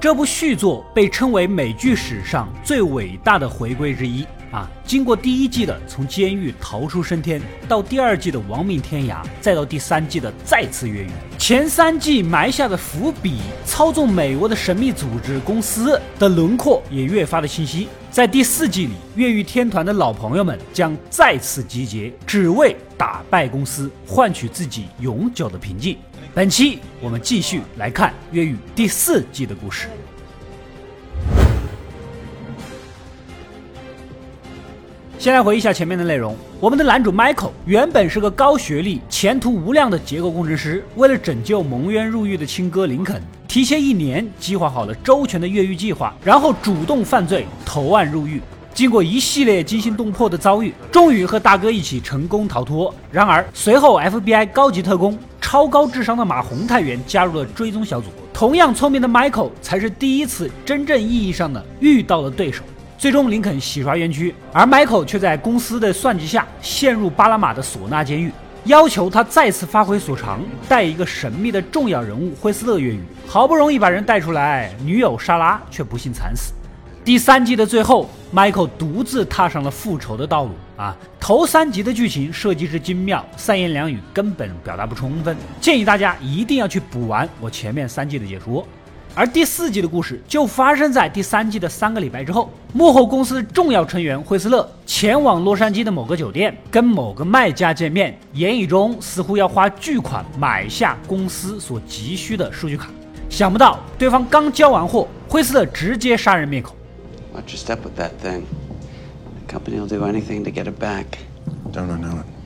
这部续作被称为美剧史上最伟大的回归之一啊！经过第一季的从监狱逃出升天，到第二季的亡命天涯，再到第三季的再次越狱，前三季埋下的伏笔，操纵美国的神秘组织公司的轮廓也越发的清晰。在第四季里，越狱天团的老朋友们将再次集结，只为打败公司，换取自己永久的平静。本期我们继续来看《越狱》第四季的故事。先来回忆一下前面的内容。我们的男主 Michael 原本是个高学历、前途无量的结构工程师，为了拯救蒙冤入狱的亲哥林肯，提前一年计划好了周全的越狱计划，然后主动犯罪投案入狱。经过一系列惊心动魄的遭遇，终于和大哥一起成功逃脱。然而随后 FBI 高级特工。超高智商的马洪探员加入了追踪小组，同样聪明的 Michael 才是第一次真正意义上的遇到了对手。最终，林肯洗刷冤屈，而 Michael 却在公司的算计下陷入巴拿马的索纳监狱，要求他再次发挥所长，带一个神秘的重要人物惠斯勒越狱。好不容易把人带出来，女友莎拉却不幸惨死。第三季的最后，Michael 独自踏上了复仇的道路啊！头三集的剧情设计之精妙，三言两语根本表达不充分，建议大家一定要去补完我前面三季的解说。而第四季的故事就发生在第三季的三个礼拜之后，幕后公司重要成员惠斯勒前往洛杉矶的某个酒店，跟某个卖家见面，言语中似乎要花巨款买下公司所急需的数据卡。想不到对方刚交完货，惠斯勒直接杀人灭口。Watch your step with that thing. The company will do anything to get it back. Don't know it?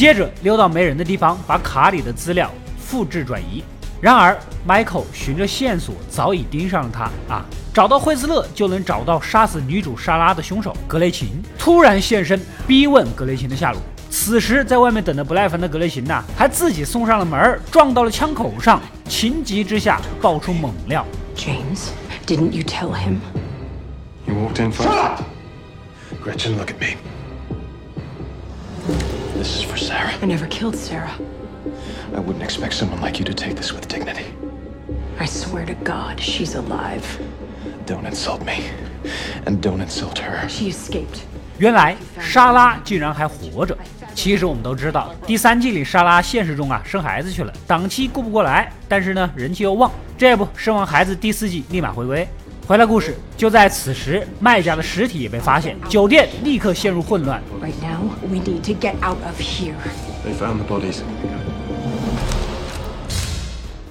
接着溜到没人的地方，把卡里的资料复制转移。然而，Michael 循着线索早已盯上了他啊！找到惠斯勒，就能找到杀死女主莎拉的凶手格雷琴。突然现身，逼问格雷琴的下落。此时，在外面等的不耐烦的格雷琴呐，还自己送上了门，撞到了枪口上。情急之下，爆出猛料。James, didn't you tell him? You walked in first. Gretchen, look at me. This is for Sarah. I never killed Sarah. I wouldn't expect someone like you to take this with dignity. I swear to God, she's alive. Don't insult me. And don't insult her. She escaped. 原来莎拉竟然还活着。其实我们都知道，第三季里莎拉现实中啊生孩子去了，档期顾不过来，但是呢人气又旺，这不生完孩子第四季立马回归。回来故事就在此时，卖家的尸体也被发现，酒店立刻陷入混乱。Right now, we need to get out of here. They found the bodies.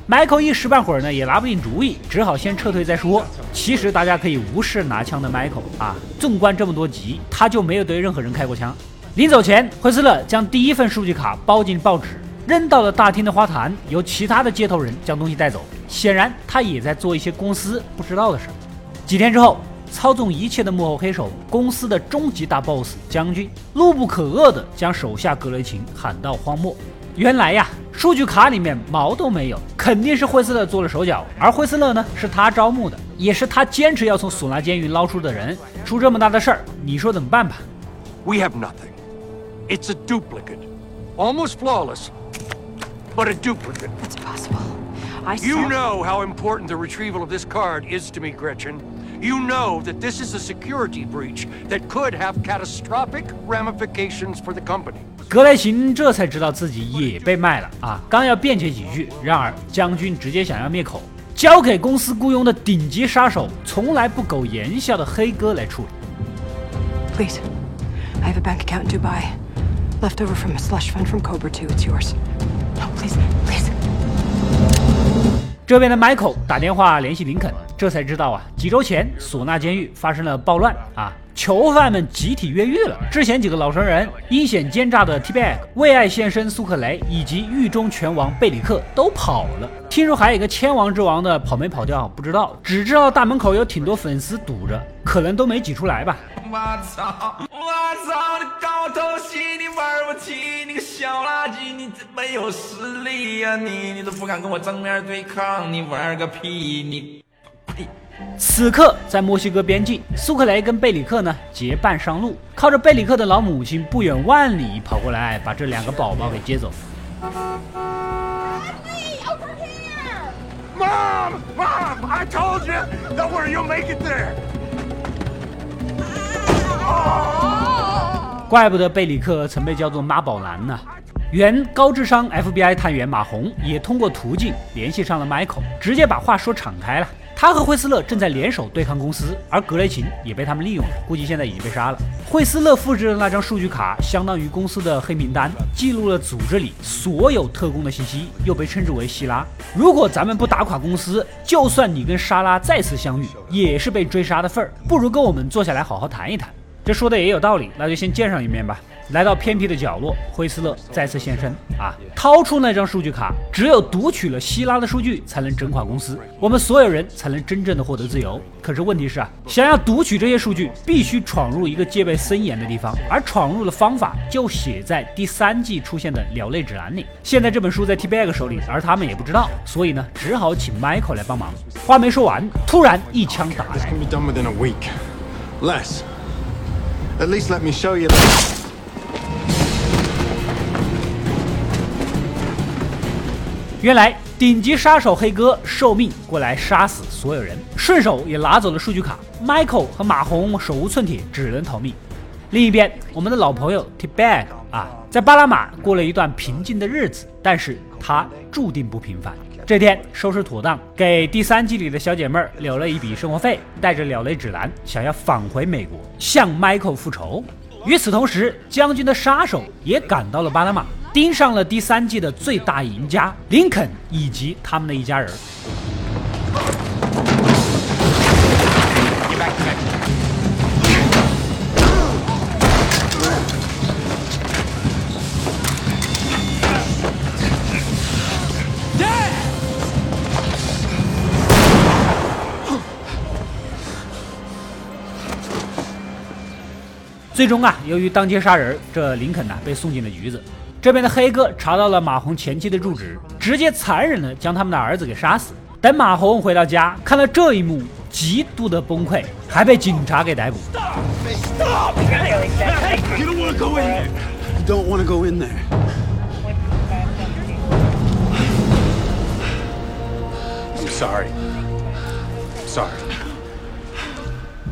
Michael 一时半会儿呢也拿不定主意，只好先撤退再说。其实大家可以无视拿枪的 Michael 啊，纵观这么多集，他就没有对任何人开过枪。临走前，惠斯勒将第一份数据卡包进报纸，扔到了大厅的花坛，由其他的接头人将东西带走。显然，他也在做一些公司不知道的事。几天之后，操纵一切的幕后黑手，公司的终极大 BOSS 将军，怒不可遏地将手下格雷琴喊到荒漠。原来呀，数据卡里面毛都没有，肯定是惠斯勒做了手脚。而惠斯勒呢，是他招募的，也是他坚持要从索纳监狱捞出的人。出这么大的事儿，你说怎么办吧？We have nothing. It's a duplicate, almost flawless, but a duplicate. It's possible. I You know how important the retrieval of this card is to me, Gretchen. You know that this is a security breach that could have catastrophic ramifications for the company. 格雷琴这才知道自己也被卖了啊！刚要辩解几句，然而将军直接想要灭口，交给公司雇佣的顶级杀手，从来不苟言笑的黑哥来处理。Please, I have a bank account in Dubai, left over from a slush fund from Cobra Two. It's yours. No, please, please. 这边的 Michael 打电话联系林肯，这才知道啊，几周前唢呐监狱发生了暴乱啊，囚犯们集体越狱了。之前几个老熟人阴险奸诈的 T-Bag、为爱献身苏克雷以及狱中拳王贝里克都跑了。听说还有一个千王之王的跑没跑掉不知道，只知道大门口有挺多粉丝堵着，可能都没挤出来吧。我操！我操！你高头戏你玩不起，你个小垃圾，你真没有实力呀！你你都不敢跟我正面对抗，你玩个屁！你！此刻在墨西哥边境，苏克雷跟贝里克呢结伴上路，靠着贝里克的老母亲不远万里跑过来，把这两个宝宝给接走。Mom! Mom! I told you! Don't worry, you'll make it there! 怪不得贝里克曾被叫做妈宝男呢。原高智商 FBI 探员马洪也通过途径联系上了 Michael，直接把话说敞开了。他和惠斯勒正在联手对抗公司，而格雷琴也被他们利用了，估计现在已经被杀了。惠斯勒复制的那张数据卡，相当于公司的黑名单，记录了组织里所有特工的信息，又被称之为希拉。如果咱们不打垮公司，就算你跟莎拉再次相遇，也是被追杀的份儿。不如跟我们坐下来好好谈一谈。这说的也有道理，那就先见上一面吧。来到偏僻的角落，惠斯勒再次现身啊，掏出那张数据卡，只有读取了希拉的数据，才能整垮公司，我们所有人才能真正的获得自由。可是问题是啊，想要读取这些数据，必须闯入一个戒备森严的地方，而闯入的方法就写在第三季出现的鸟类指南里。现在这本书在 T Bag 手里，而他们也不知道，所以呢，只好请 Michael 来帮忙。话没说完，突然一枪打来原来顶级杀手黑哥受命过来杀死所有人，顺手也拿走了数据卡。Michael 和马红手无寸铁，只能逃命。另一边，我们的老朋友 T Bag 啊，在巴拿马过了一段平静的日子，但是他注定不平凡。这天收拾妥当，给第三季里的小姐妹儿留了一笔生活费，带着鸟类指南，想要返回美国向 Michael 复仇。与此同时，将军的杀手也赶到了巴拿马，盯上了第三季的最大赢家林肯以及他们的一家人。最终啊，由于当街杀人，这林肯呢、被送进了局子。这边的黑哥查到了马洪前妻的住址，直接残忍的将他们的儿子给杀死。等马洪回到家，看到这一幕，极度的崩溃，还被警察给逮捕。Stop! Stop!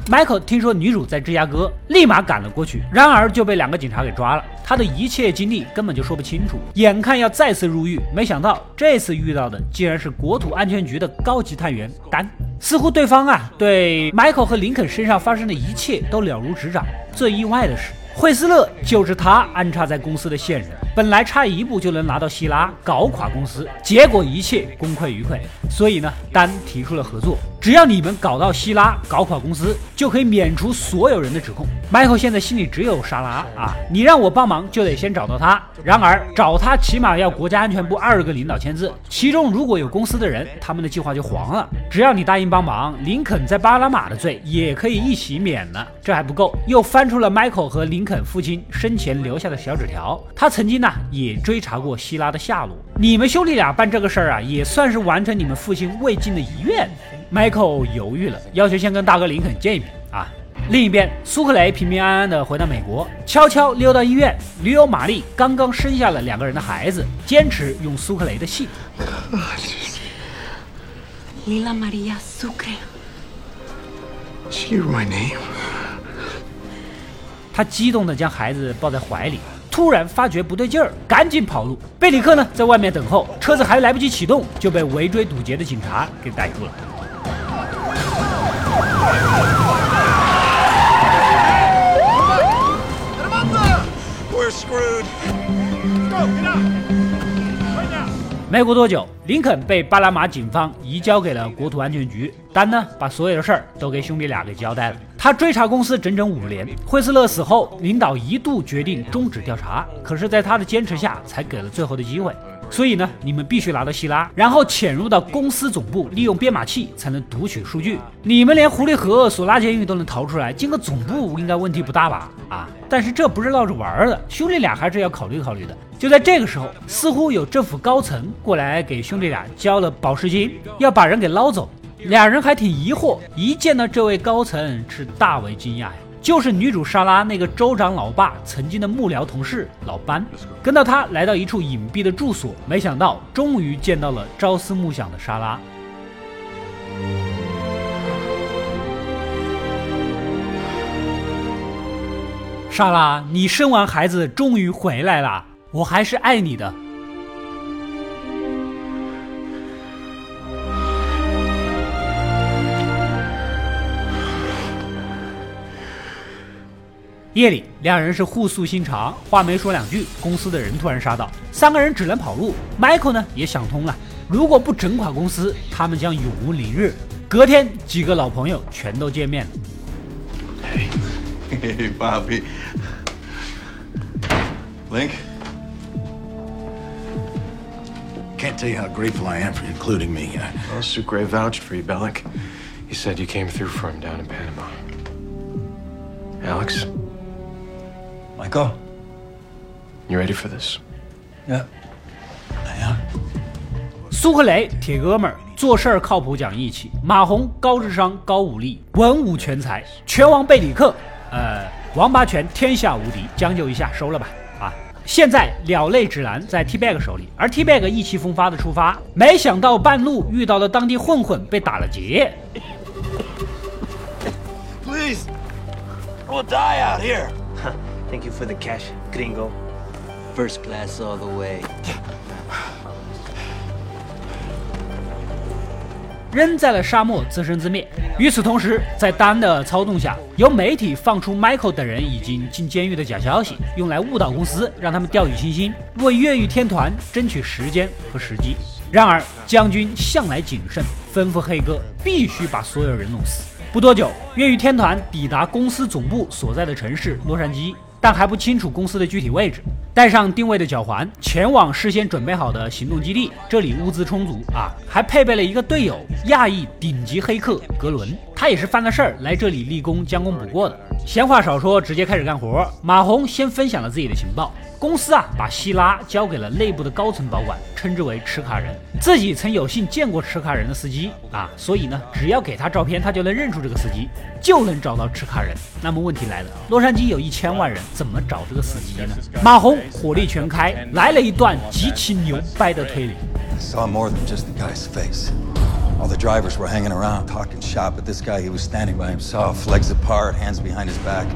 Michael 听说女主在芝加哥，立马赶了过去，然而就被两个警察给抓了。他的一切经历根本就说不清楚，眼看要再次入狱，没想到这次遇到的竟然是国土安全局的高级探员丹。似乎对方啊对 Michael 和林肯身上发生的一切都了如指掌。最意外的是，惠斯勒就是他安插在公司的线人，本来差一步就能拿到希拉，搞垮公司，结果一切功亏一篑。所以呢，丹提出了合作，只要你们搞到希拉，搞垮公司，就可以免除所有人的指控。Michael 现在心里只有莎拉啊，你让我帮忙就得先找到他。然而找他起码要国家安全部二十个领导签字，其中如果有公司的人，他们的计划就黄了。只要你答应帮忙，林肯在巴拿马的罪也可以一起免了。这还不够，又翻出了 Michael 和林肯父亲生前留下的小纸条，他曾经呢也追查过希拉的下落。你们兄弟俩办这个事儿啊，也算是完成你们父亲未尽的遗愿。Michael 犹豫了，要求先跟大哥林肯见一面啊。另一边，苏克雷平平安安的回到美国，悄悄溜到医院。女友玛丽刚刚生下了两个人的孩子，坚持用苏克雷的姓。Lila Maria Sucre. She knew my name. 他激动地将孩子抱在怀里，突然发觉不对劲儿，赶紧跑路。贝里克呢，在外面等候，车子还来不及启动，就被围追堵截的警察给逮住了。没过多久，林肯被巴拿马警方移交给了国土安全局，丹呢把所有的事儿都给兄弟俩给交代了。他追查公司整整五年，惠斯勒死后，领导一度决定终止调查，可是，在他的坚持下，才给了最后的机会。所以呢，你们必须拿到希拉，然后潜入到公司总部，利用编码器才能读取数据。你们连狐狸河、索拉监狱都能逃出来，进个总部应该问题不大吧？啊！但是这不是闹着玩的，兄弟俩还是要考虑考虑的。就在这个时候，似乎有政府高层过来给兄弟俩交了保释金，要把人给捞走。俩人还挺疑惑，一见到这位高层是大为惊讶呀。就是女主莎拉那个州长老爸曾经的幕僚同事老班。跟到他来到一处隐蔽的住所，没想到终于见到了朝思暮想的莎拉。莎拉，你生完孩子终于回来了，我还是爱你的。夜里，两人是互诉心肠，话没说两句，公司的人突然杀到，三个人只能跑路。Michael 呢也想通了，如果不整垮公司，他们将永无宁日。隔天，几个老朋友全都见面了。Hey, Bobby. Link? Can't tell you how grateful I am for including me. Uh, Well, Sucre vouched for you, Bellic. He said you came through for him down in Panama. Alex, Michael? you ready for this? Yeah. I am. 苏克雷铁哥们儿，做事儿靠谱讲义气；马红高智商高武力，文武全才；拳王贝里克，呃，王八拳天下无敌，将就一下收了吧。 啊，现在鸟类指南在 T Bag 手里，而 T Bag 意气风发的出发，没想到半路遇到了当地混混，被打了劫。Please! We'll die out here. Thank you for the cash, gringo. First class all the way. 扔在了沙漠，自生自灭。与此同时，在丹的操纵下，由媒体放出 Michael 等人已经进监狱的假消息，用来误导公司，让他们掉以轻心，为越狱天团争取时间和时机。然而，将军向来谨慎，吩咐黑哥必须把所有人弄死。不多久，越狱天团抵达公司总部所在的城市洛杉矶，但还不清楚公司的具体位置。带上定位的脚环，前往事先准备好的行动基地。这里物资充足啊，还配备了一个队友——亚裔顶级黑客格伦。他也是犯了事儿来这里立功将功补过的。闲话少说，直接开始干活。马红先分享了自己的情报。公司啊，把希拉交给了内部的高层保管，称之为持卡人。自己曾有幸见过持卡人的司机啊，所以呢，只要给他照片，他就能认出这个司机，就能找到持卡人。那么问题来了，洛杉矶有一千万人，怎么找这个司机呢？马红火力全开，来了一段极其牛掰的推理。 I saw more than just the guy's face. All the drivers were hanging around, talking shop, but this guy, he was standing by himself, legs apart, hands behind his back.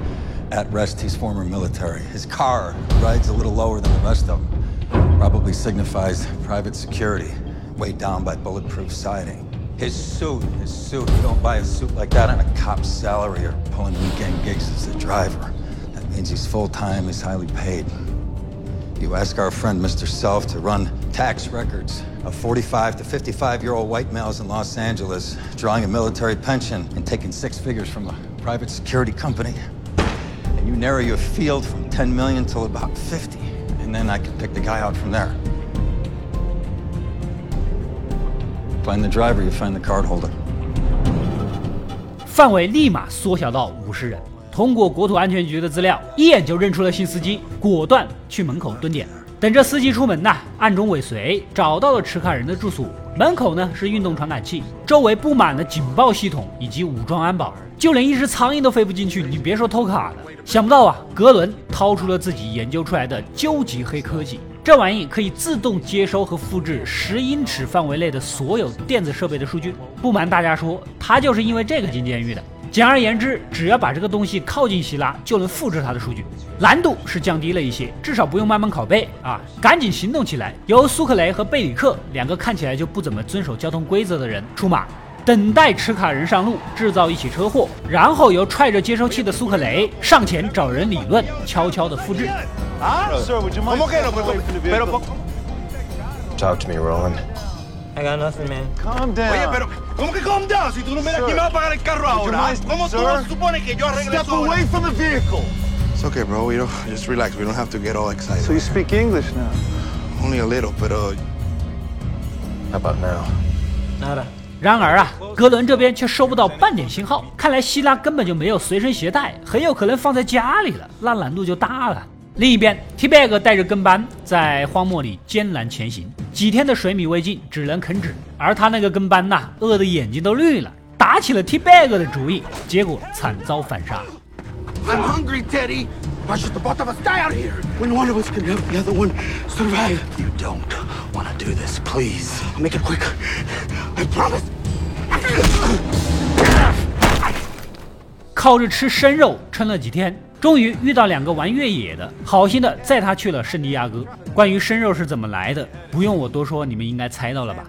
At rest, he's former military. His car rides a little lower than the rest of them. Probably signifies private security, weighed down by bulletproof siding. His suit, his suit, you don't buy a suit like that on a cop's salary or pulling weekend gigs as a driver. That means he's full time, he's highly paid. You ask our friend Mr. Self to run tax records of 45 to 55 year old white males in Los Angeles drawing a military pension and taking six figures from a private security company. And you narrow your field from 10 million till about 50. And then I can pick the guy out from there. Find the driver, you find the card holder. 范围立马缩小到五十人。 通过国土安全局的资料，一眼就认出了新司机，果断去门口蹲点，等着司机出门呐，暗中尾随，找到了持卡人的住所。门口呢是运动传感器，周围布满了警报系统以及武装安保，就连一只苍蝇都飞不进去，你别说偷卡了。想不到啊，格伦掏出了自己研究出来的究极黑科技，这玩意可以自动接收和复制十英尺范围内的所有电子设备的数据。不瞒大家说，他就是因为这个进监狱的。简而言之，只要把这个东西靠近希拉，就能复制它的数据，难度是降低了一些，至少不用慢慢拷贝啊！赶紧行动起来！由苏克雷和贝里克两个看起来就不怎么遵守交通规则的人出马，等待持卡人上路，制造一起车祸，然后由揣着接收器的苏克雷上前找人理论，悄悄的复制。Talk to me, Roland. I got nothing, man. Calm down. ¿Cómo que calm down? Si tú no me das, ¿quién me va a pagar el carro ahora? mind, ¿Cómo tú sir? no supones que yo arregle Step ahora? away from the vehicle. It's okay, bro. We don't, just relax. We don't have to get all excited. So you speak English now? Only a little, but uh, How about now? Nada. 然而啊，格伦这边却收不到半点信号，看来希拉根本就没有随身携带，很有可能放在家里了，那难度就大了。另一边，T Bag 带着跟班在荒漠里艰难前行，几天的水米未进，只能啃纸。而他那个跟班呐，饿得眼睛都绿了，打起了 T Bag 的主意，结果惨遭反杀。I'm hungry, Teddy. Why should the both of us die out here? When one of us can help the other one survive. You don't want to do this, please. I'll make it quick. I promise. 靠着吃生肉撑了几天，终于遇到两个玩越野的，好心的载他去了圣地亚哥。关于生肉是怎么来的，不用我多说，你们应该猜到了吧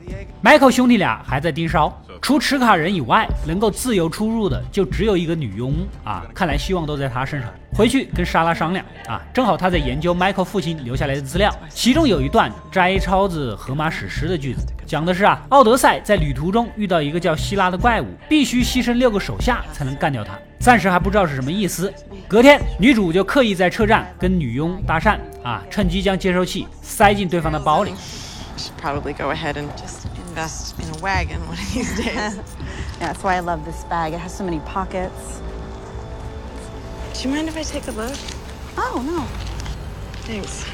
？？Michael 兄弟俩还在盯梢，除持卡人以外，能够自由出入的就只有一个女佣啊！看来希望都在她身上。回去跟莎拉商量啊，正好她在研究 Michael 父亲留下来的资料，其中有一段摘抄自荷马史诗的句子，讲的是啊，奥德赛在旅途中遇到一个叫希拉的怪物，必须牺牲六个手下才能干掉他。暂时还不知道是什么意思。隔天，女主就刻意在车站跟女佣搭讪啊，趁机将接收器塞进对方的包里。should probably go ahead and just invest in a wagon one of these days. yeah, that's why I love this bag. It has so many pockets. Do you mind if I take a look? Oh, no. Thanks.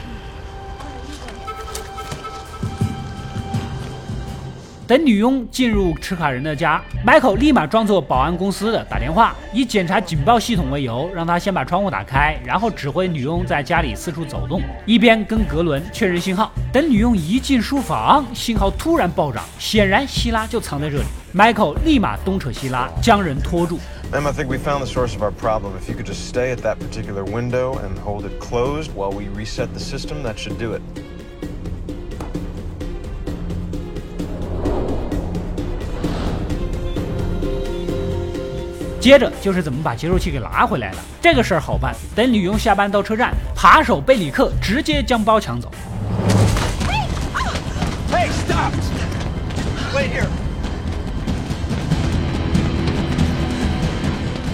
等女佣进入持卡人的家，迈克立马装作保安公司的打电话，以检查警报系统为由，让他先把窗户打开，然后指挥女佣在家里四处走动，一边跟格伦确认信号。等女佣一进书房，信号突然暴涨，显然希拉就藏在这里。迈克立马东扯西拉，将人拖住。Em, I think we found the source of our problem. If you could just stay at that particular window and hold it closed while we reset the system, that should do it. 接着就是怎么把接收器给拿回来的。这个事儿好办，等女佣下班到车站，扒手贝里克直接将包抢走。Hey, stop! Wait here.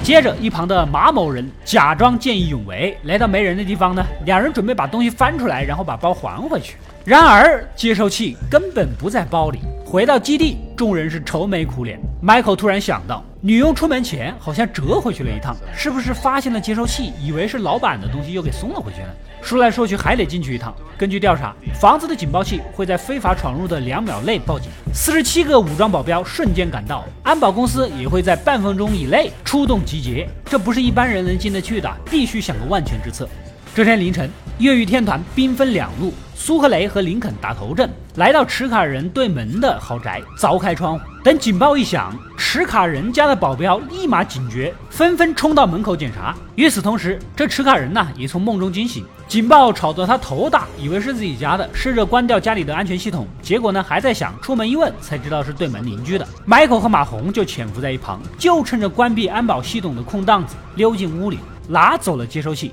接着，一旁的马某人假装见义勇为，来到没人的地方呢，两人准备把东西翻出来，然后把包还回去。然而，接收器根本不在包里。回到基地，众人是愁眉苦脸。Michael 突然想到，女佣出门前好像折回去了一趟，是不是发现了接收器，以为是老板的东西，又给送了回去呢？说来说去，还得进去一趟。根据调查，房子的警报器会在非法闯入的两秒内报警，四十七个武装保镖瞬间赶到，安保公司也会在半分钟以内出动集结。这不是一般人能进得去的，必须想个万全之策。这天凌晨，越狱天团兵分两路，苏克雷和林肯打头阵，来到持卡人对门的豪宅，凿开窗户。等警报一响，持卡人家的保镖立马警觉，纷纷冲到门口检查。与此同时，这持卡人呢也从梦中惊醒，警报吵得他头大，以为是自己家的，试着关掉家里的安全系统，结果呢还在响，出门一问才知道是对门邻居的。Michael 和马红就潜伏在一旁，就趁着关闭安保系统的空档子，溜进屋里，拿走了接收器。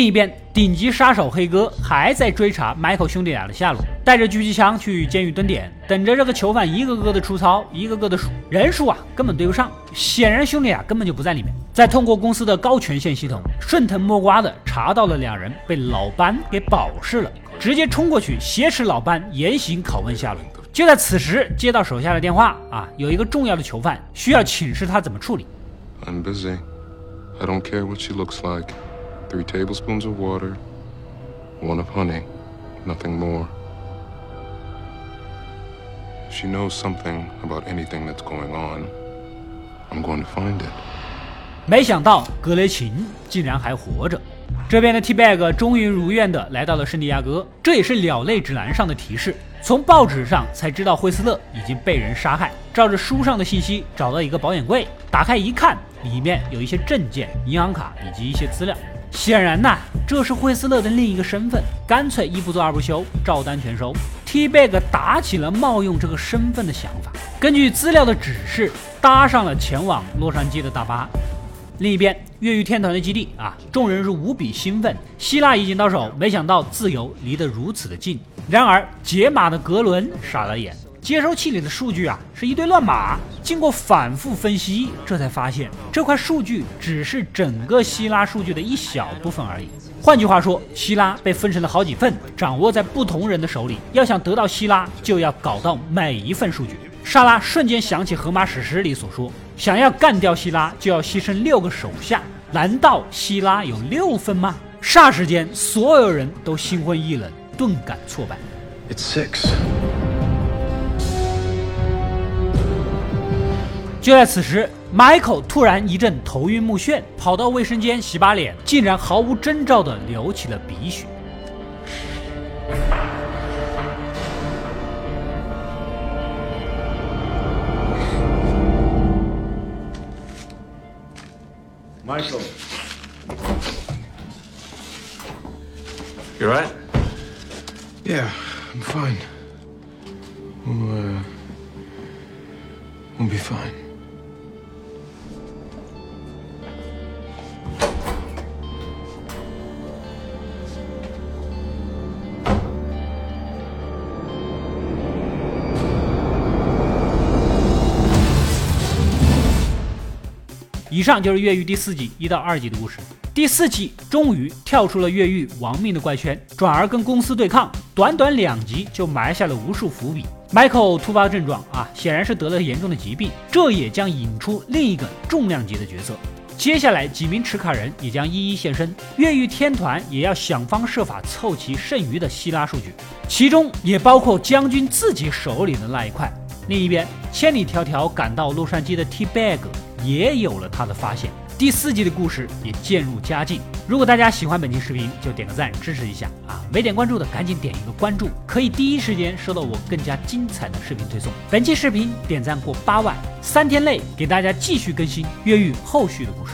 另一边，顶级杀手黑哥还在追查 Michael 兄弟俩的下落，带着狙击枪去监狱蹲点，等着这个囚犯一个个的出操，一个个的数人数啊，根本对不上。显然兄弟俩根本就不在里面。再通过公司的高权限系统，顺藤摸瓜的查到了两人被老班给保释了，直接冲过去挟持老班严刑拷问下落。就在此时，接到手下的电话啊，有一个重要的囚犯需要请示他怎么处理。I'm busy. I don't care what she looks like. Three tablespoons of water, one of honey, nothing more. If she knows something about anything that's going on, I'm going to find it. 没想到格雷琴竟然还活着。这边的 T-Bag 终于如愿的来到了圣地亚哥，这也是鸟类指南上的提示。从报纸上才知道惠斯勒已经被人杀害。照着书上的信息，找到一个保险柜，打开一看，里面有一些证件、银行卡以及一些资料。显然呐，这是惠斯勒的另一个身份，干脆一不做二不休，照单全收。T-Bag 打起了冒用这个身份的想法，根据资料的指示，搭上了前往洛杉矶的大巴。另一边，越狱天团的基地啊，众人是无比兴奋。希腊已经到手，没想到自由离得如此的近。然而，解码的格伦傻了眼，接收器里的数据啊是一堆乱码。经过反复分析，这才发现这块数据只是整个希拉数据的一小部分而已。换句话说，希拉被分成了好几份，掌握在不同人的手里。要想得到希拉，就要搞到每一份数据。莎拉瞬间想起荷马史诗里所说，想要干掉希拉，就要牺牲六个手下。难道希拉有六份吗？霎时间，所有人都心灰意冷，顿感挫败。It's six. 就在此时，Michael 突然一阵头晕目眩，跑到卫生间洗把脸，竟然毫无征兆地流起了鼻血。Michael. You right? Yeah, I'm fine. We'll, uh, we'll be fine. 以上就是越狱第四季一到二集的故事。第四季终于跳出了越狱亡命的怪圈，转而跟公司对抗。短短两集就埋下了无数伏笔。Michael 突发症状啊，显然是得了严重的疾病，这也将引出另一个重量级的角色。接下来几名持卡人也将一一现身，越狱天团也要想方设法凑齐剩余的希拉数据，其中也包括将军自己手里的那一块。另一边，千里迢迢赶到洛杉矶的 T Bag 也有了他的发现。第四季的故事也渐入佳境。如果大家喜欢本期视频，就点个赞支持一下啊！没点关注的赶紧点一个关注，可以第一时间收到我更加精彩的视频推送。本期视频点赞过八万，三天内给大家继续更新越狱后续的故事。